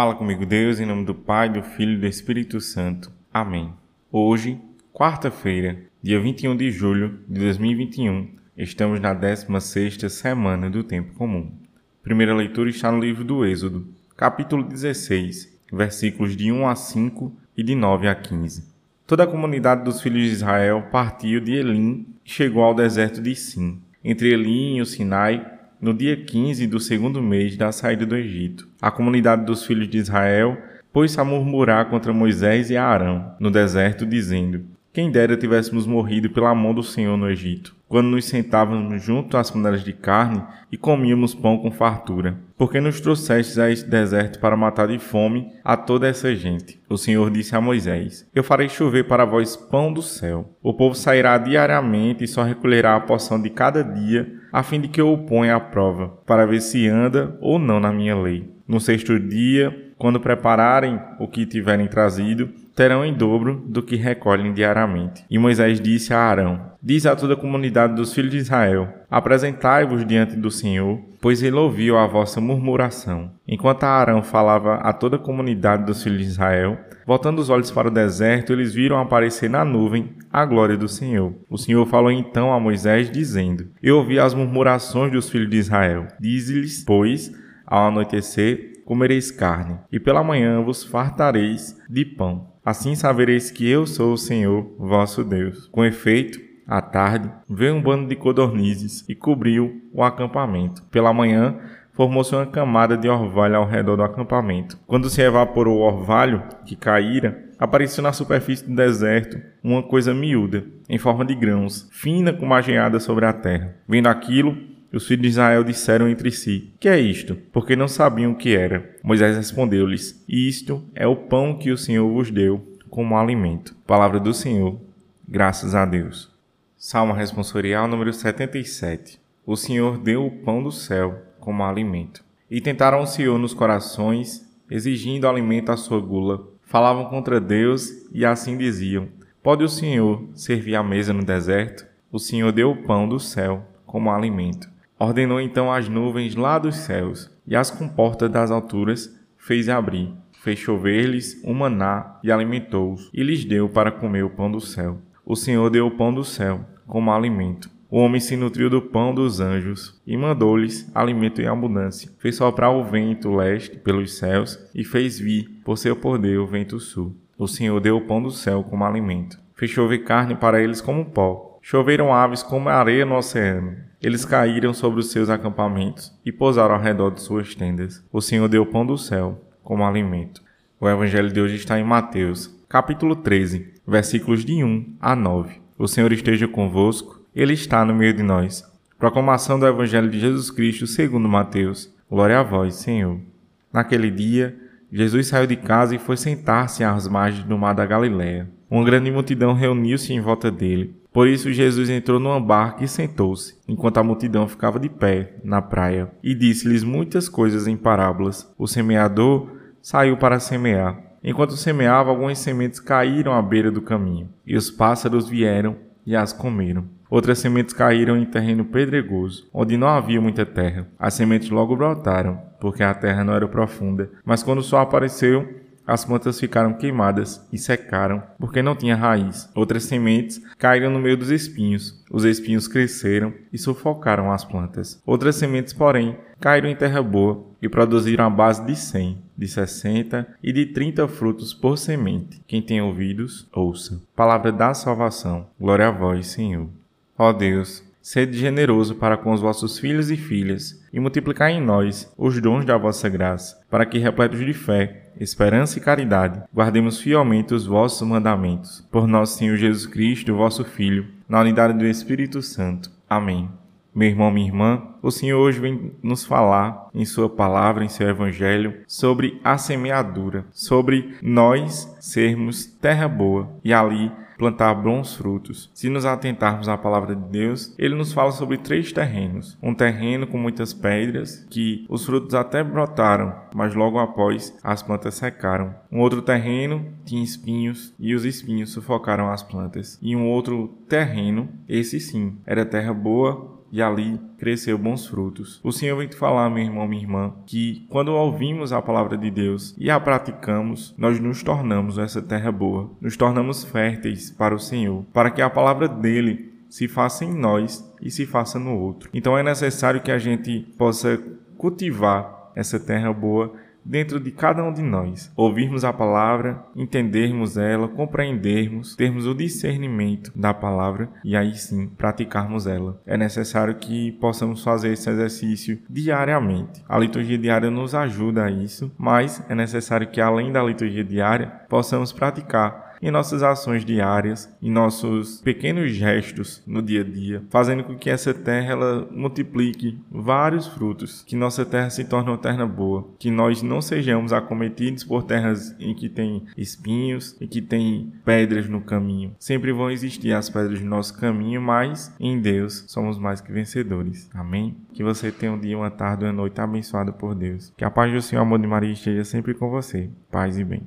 Fala comigo, Deus, em nome do Pai, do Filho e do Espírito Santo. Amém. Hoje, quarta-feira, dia 21 de julho de 2021, estamos na 16ª semana do tempo comum. Primeira leitura está no livro do Êxodo, capítulo 16, versículos de 1 a 5 e de 9 a 15. Toda a comunidade dos filhos de Israel partiu de Elim e chegou ao deserto de Sim. Entre Elim e o Sinai, no dia 15 do segundo mês da saída do Egito. A comunidade dos filhos de Israel pôs-se a murmurar contra Moisés e Arão no deserto, dizendo: Quem dera tivéssemos morrido pela mão do Senhor no Egito, quando nos sentávamos junto às panelas de carne e comíamos pão com fartura. Porque nos trouxestes a este deserto para matar de fome a toda essa gente. O Senhor disse a Moisés: Eu farei chover para vós pão do céu. O povo sairá diariamente e só recolherá a porção de cada dia a fim de que eu o ponha à prova, para ver se anda ou não na minha lei. No sexto dia, quando prepararem o que tiverem trazido, terão em dobro do que recolhem diariamente. E Moisés disse a Arão: Diz a toda a comunidade dos filhos de Israel: Apresentai-vos diante do Senhor, pois ele ouviu a vossa murmuração. Enquanto Arão falava a toda a comunidade dos filhos de Israel, voltando os olhos para o deserto, eles viram aparecer na nuvem a glória do Senhor. O Senhor falou então a Moisés, dizendo: Eu ouvi as murmurações dos filhos de Israel. Dize-lhes, pois, ao anoitecer, comereis carne, e pela manhã vos fartareis de pão. Assim sabereis que eu sou o Senhor, vosso Deus. Com efeito, à tarde, veio um bando de codornizes e cobriu o acampamento. Pela manhã, formou-se uma camada de orvalho ao redor do acampamento. Quando se evaporou o orvalho que caíra, apareceu na superfície do deserto uma coisa miúda, em forma de grãos, fina como ageada sobre a terra. Vendo aquilo, os filhos de Israel disseram entre si: Que é isto? Porque não sabiam o que era. Moisés respondeu-lhes: Isto é o pão que o Senhor vos deu como alimento. Palavra do Senhor. Graças a Deus. Salmo responsorial número 77. O Senhor deu o pão do céu como alimento. E tentaram o Senhor nos corações, exigindo alimento à sua gula. Falavam contra Deus e assim diziam: Pode o Senhor servir a mesa no deserto? O Senhor deu o pão do céu como alimento. Ordenou então as nuvens lá dos céus e as comportas das alturas fez abrir. Fez chover-lhes um maná e alimentou-os, e lhes deu para comer o pão do céu. O Senhor deu o pão do céu como alimento. O homem se nutriu do pão dos anjos e mandou-lhes alimento em abundância. Fez soprar o vento leste pelos céus e fez vir, por seu poder, o vento sul. O Senhor deu o pão do céu como alimento. Fez chover carne para eles como pó. Choveram aves como areia no oceano. Eles caíram sobre os seus acampamentos e pousaram ao redor de suas tendas. O Senhor deu pão do céu como alimento. O Evangelho de hoje está em Mateus, capítulo 13, versículos de 1 a 9. O Senhor esteja convosco, Ele está no meio de nós. Proclamação do Evangelho de Jesus Cristo segundo Mateus. Glória a vós, Senhor. Naquele dia, Jesus saiu de casa e foi sentar-se às margens do mar da Galiléia. Uma grande multidão reuniu-se em volta dele. Por isso Jesus entrou numa barca e sentou-se, enquanto a multidão ficava de pé na praia, e disse-lhes muitas coisas em parábolas. O semeador saiu para semear. Enquanto semeava, algumas sementes caíram à beira do caminho, e os pássaros vieram e as comeram. Outras sementes caíram em terreno pedregoso, onde não havia muita terra. As sementes logo brotaram, porque a terra não era profunda. Mas quando o sol apareceu, as plantas ficaram queimadas e secaram, porque não tinha raiz. Outras sementes caíram no meio dos espinhos. Os espinhos cresceram e sufocaram as plantas. Outras sementes, porém, caíram em terra boa e produziram a base de 100, de 60 e de 30 frutos por semente. Quem tem ouvidos, ouça. Palavra da salvação. Glória a vós, Senhor. Ó Deus, sede generoso para com os vossos filhos e filhas e multiplicai em nós os dons da vossa graça, para que, repletos de fé, esperança e caridade, guardemos fielmente os vossos mandamentos. Por nosso Senhor Jesus Cristo, vosso Filho, na unidade do Espírito Santo. Amém. Meu irmão, minha irmã, o Senhor hoje vem nos falar em Sua palavra, em seu Evangelho, sobre a semeadura, sobre nós sermos terra boa e ali plantar bons frutos. Se nos atentarmos à palavra de Deus, ele nos fala sobre três terrenos. Um terreno com muitas pedras, que os frutos até brotaram, mas logo após as plantas secaram. Um outro terreno tinha espinhos e os espinhos sufocaram as plantas. E um outro terreno, esse sim, era terra boa e ali cresceu bons frutos. O Senhor vem te falar, meu irmão, minha irmã, que quando ouvimos a palavra de Deus e a praticamos, nós nos tornamos essa terra boa, nos tornamos férteis para o Senhor, para que a palavra dele se faça em nós e se faça no outro. Então é necessário que a gente possa cultivar essa terra boa dentro de cada um de nós. Ouvirmos a palavra, entendermos ela, compreendermos, termos o discernimento da palavra e aí sim praticarmos ela. É necessário que possamos fazer esse exercício diariamente. A liturgia diária nos ajuda a isso, mas é necessário que além da liturgia diária possamos praticar em nossas ações diárias, em nossos pequenos gestos no dia a dia, fazendo com que essa terra ela multiplique vários frutos, que nossa terra se torne uma terra boa, que nós não sejamos acometidos por terras em que tem espinhos e que tem pedras no caminho. Sempre vão existir as pedras no nosso caminho, mas em Deus somos mais que vencedores. Amém? Que você tenha um dia, uma tarde, uma noite abençoada por Deus. Que a paz do Senhor, amor de Maria esteja sempre com você. Paz e bem.